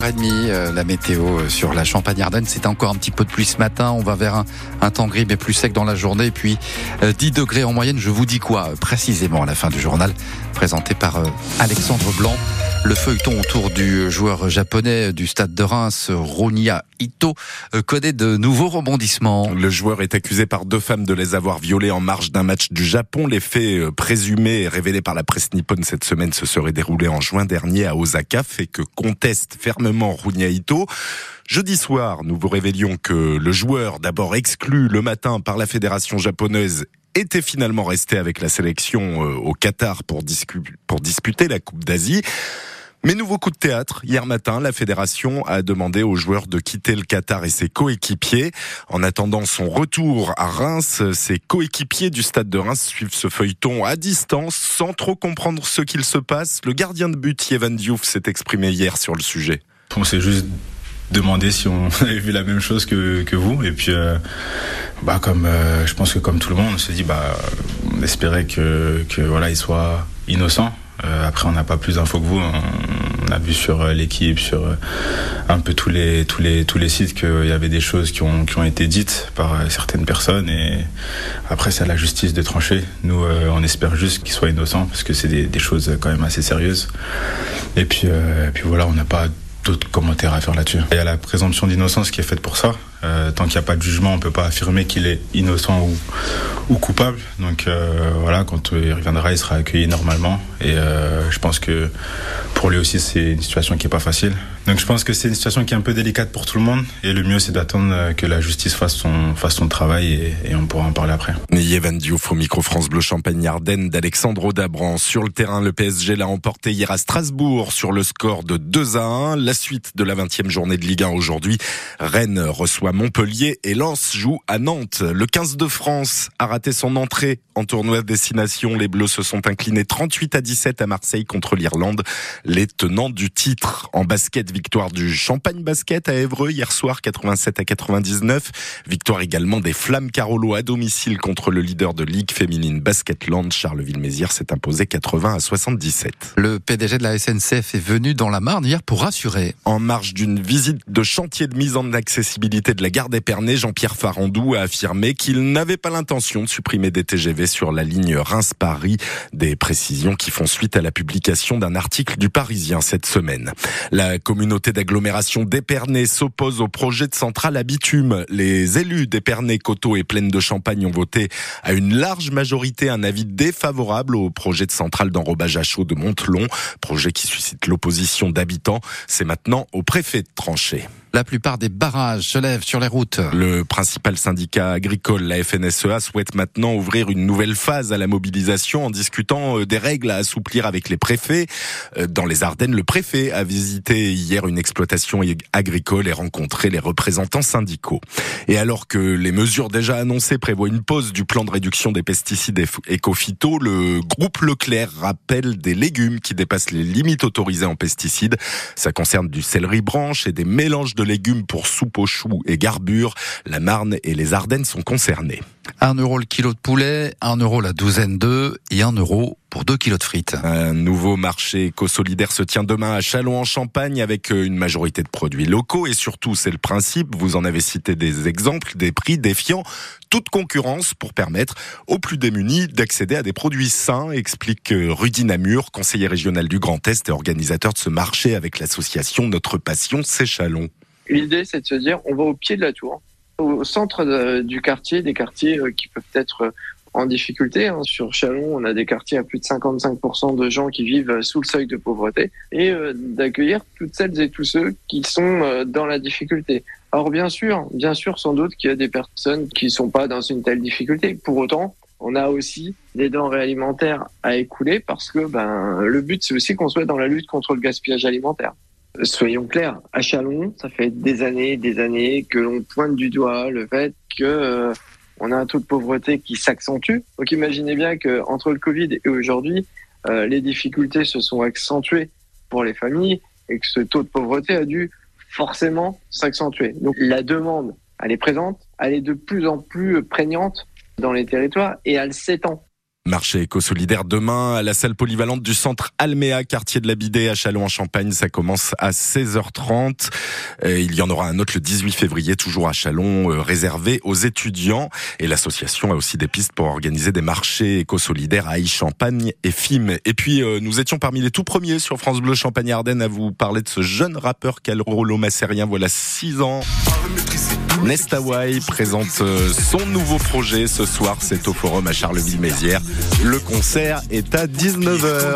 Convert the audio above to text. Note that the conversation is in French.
h la météo sur la Champagne-Ardenne. C'est encore un petit peu de pluie ce matin. On va vers un, temps gris mais plus sec dans la journée. Et puis 10 degrés en moyenne. Je vous dis quoi précisément à la fin du journal présenté par Alexandre Blanc. Le feuilleton autour du joueur japonais du stade de Reims, Ronia Ito, connaît de nouveaux rebondissements. Le joueur est accusé par deux femmes de les avoir violées en marge d'un match du Japon. Les faits présumés et révélés par la presse nippone cette semaine se seraient déroulés en juin dernier à Osaka, fait que conteste fermement Jeudi soir, nous vous révélions que le joueur, d'abord exclu le matin par la fédération japonaise, était finalement resté avec la sélection au Qatar pour, disputer la Coupe d'Asie. Mais nouveau coup de théâtre, hier matin, la fédération a demandé aux joueurs de quitter le Qatar et ses coéquipiers. En attendant son retour à Reims, ses coéquipiers du stade de Reims suivent ce feuilleton à distance, sans trop comprendre ce qu'il se passe. Le gardien de but, Yevan Diouf, s'est exprimé hier sur le sujet. On s'est juste demandé si on avait vu la même chose que, que vous. Et puis, euh, bah, comme, euh, je pense que comme tout le monde, on s'est dit, bah, on espérait que, que voilà, il soit innocent. Euh, après, on n'a pas plus d'infos que vous. On, a vu sur l'équipe, sur un peu tous les tous les tous les sites qu'il y avait des choses qui ont qui ont été dites par certaines personnes. Et après, c'est à la justice de trancher. Nous, on espère juste qu'il soit innocent parce que c'est des, des, choses quand même assez sérieuses. Et puis, et puis voilà, on n'a pas d'autres commentaires à faire là-dessus. Il y a la présomption d'innocence qui est faite pour ça. Euh, tant qu'il n'y a pas de jugement, on ne peut pas affirmer qu'il est innocent ou, ou coupable. Donc euh, voilà, quand il reviendra, il sera accueilli normalement. Et euh, je pense que pour lui aussi, c'est une situation qui n'est pas facile. Donc je pense que c'est une situation qui est un peu délicate pour tout le monde. Et le mieux, c'est d'attendre que la justice fasse son, fasse son travail et, et on pourra en parler après. Yévan Diouf au micro France Bleu Champagne Ardennes d'Alexandre Audabran. Sur le terrain, le PSG l'a emporté hier à Strasbourg sur le score de 2 à 1. La suite de la 20e journée de Ligue 1 aujourd'hui. Rennes reçoit Montpellier et Lens joue à Nantes. Le 15 de France a raté son entrée en tournoi de destination. Les Bleus se sont inclinés 38 à 17 à Marseille contre l'Irlande. Les tenants du titre en basket, victoire du Champagne Basket à Évreux hier soir 87 à 99. Victoire également des Flammes Carolo à domicile contre le leader de Ligue féminine Basketland. Charleville-Mézières s'est imposé 80 à 77. Le PDG de la SNCF est venu dans la Marne hier pour rassurer. En marge d'une visite de chantier de mise en accessibilité de la gare d'Épernay, Jean-Pierre Farandou a affirmé qu'il n'avait pas l'intention de supprimer des TGV sur la ligne Reims-Paris. Des précisions qui font suite à la publication d'un article du Parisien cette semaine. La communauté d'agglomération d'Épernay s'oppose au projet de centrale à bitume. Les élus d'Épernay, Coteau et Plaine de Champagne ont voté à une large majorité un avis défavorable au projet de centrale d'enrobage à chaud de Montelon, projet qui suscite l'opposition d'habitants. C'est maintenant au préfet de trancher. La plupart des barrages se lèvent sur les routes. Le principal syndicat agricole, la FNSEA, souhaite maintenant ouvrir une nouvelle phase à la mobilisation en discutant euh, des règles à assouplir avec les préfets. Euh, dans les Ardennes, le préfet a visité hier une exploitation agricole et rencontré les représentants syndicaux. Et alors que les mesures déjà annoncées prévoient une pause du plan de réduction des pesticides éco-phyto, le groupe Leclerc rappelle des légumes qui dépassent les limites autorisées en pesticides. Ça concerne du céleri branche et des mélanges de légumes pour soupe aux choux et garbure. La Marne et les Ardennes sont concernés. 1 euro le kilo de poulet, 1 euro la douzaine d'œufs et 1 euro pour 2 kilos de frites. Un nouveau marché éco-solidaire se tient demain à Châlons en Champagne avec une majorité de produits locaux et surtout c'est le principe, vous en avez cité des exemples, des prix défiant toute concurrence pour permettre aux plus démunis d'accéder à des produits sains, explique Rudy Namur, conseiller régional du Grand Est et organisateur de ce marché avec l'association Notre Passion, c'est Chalon. L'idée, c'est de se dire, on va au pied de la tour, au centre du quartier, des quartiers qui peuvent être en difficulté. Hein. Sur Chalon, on a des quartiers à plus de 55% de gens qui vivent sous le seuil de pauvreté et euh, d'accueillir toutes celles et tous ceux qui sont euh, dans la difficulté. Alors bien sûr, bien sûr, sans doute qu'il y a des personnes qui ne sont pas dans une telle difficulté. Pour autant, on a aussi des denrées alimentaires à écouler parce que ben, le but, c'est aussi qu'on soit dans la lutte contre le gaspillage alimentaire. Soyons clairs, à Chalon, ça fait des années, des années que l'on pointe du doigt le fait que euh, on a un taux de pauvreté qui s'accentue. Donc imaginez bien que entre le Covid et aujourd'hui, euh, les difficultés se sont accentuées pour les familles et que ce taux de pauvreté a dû forcément s'accentuer. Donc la demande, elle est présente, elle est de plus en plus prégnante dans les territoires et elle s'étend. Marché éco-solidaire demain à la salle polyvalente du centre Alméa, quartier de la Bidée à Châlons-en-Champagne. Ça commence à 16h30. il y en aura un autre le 18 février, toujours à Chalon, euh, réservé aux étudiants. Et l'association a aussi des pistes pour organiser des marchés éco-solidaires à Aix-Champagne et FIM. Et puis, euh, nous étions parmi les tout premiers sur France Bleu Champagne-Ardenne à vous parler de ce jeune rappeur Calrolo Massérien. Voilà 6 ans. Nestaway présente euh, son nouveau projet ce soir. C'est au forum à Charleville-Mézières. Le concert est à 19h.